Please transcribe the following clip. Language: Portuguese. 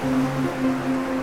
Música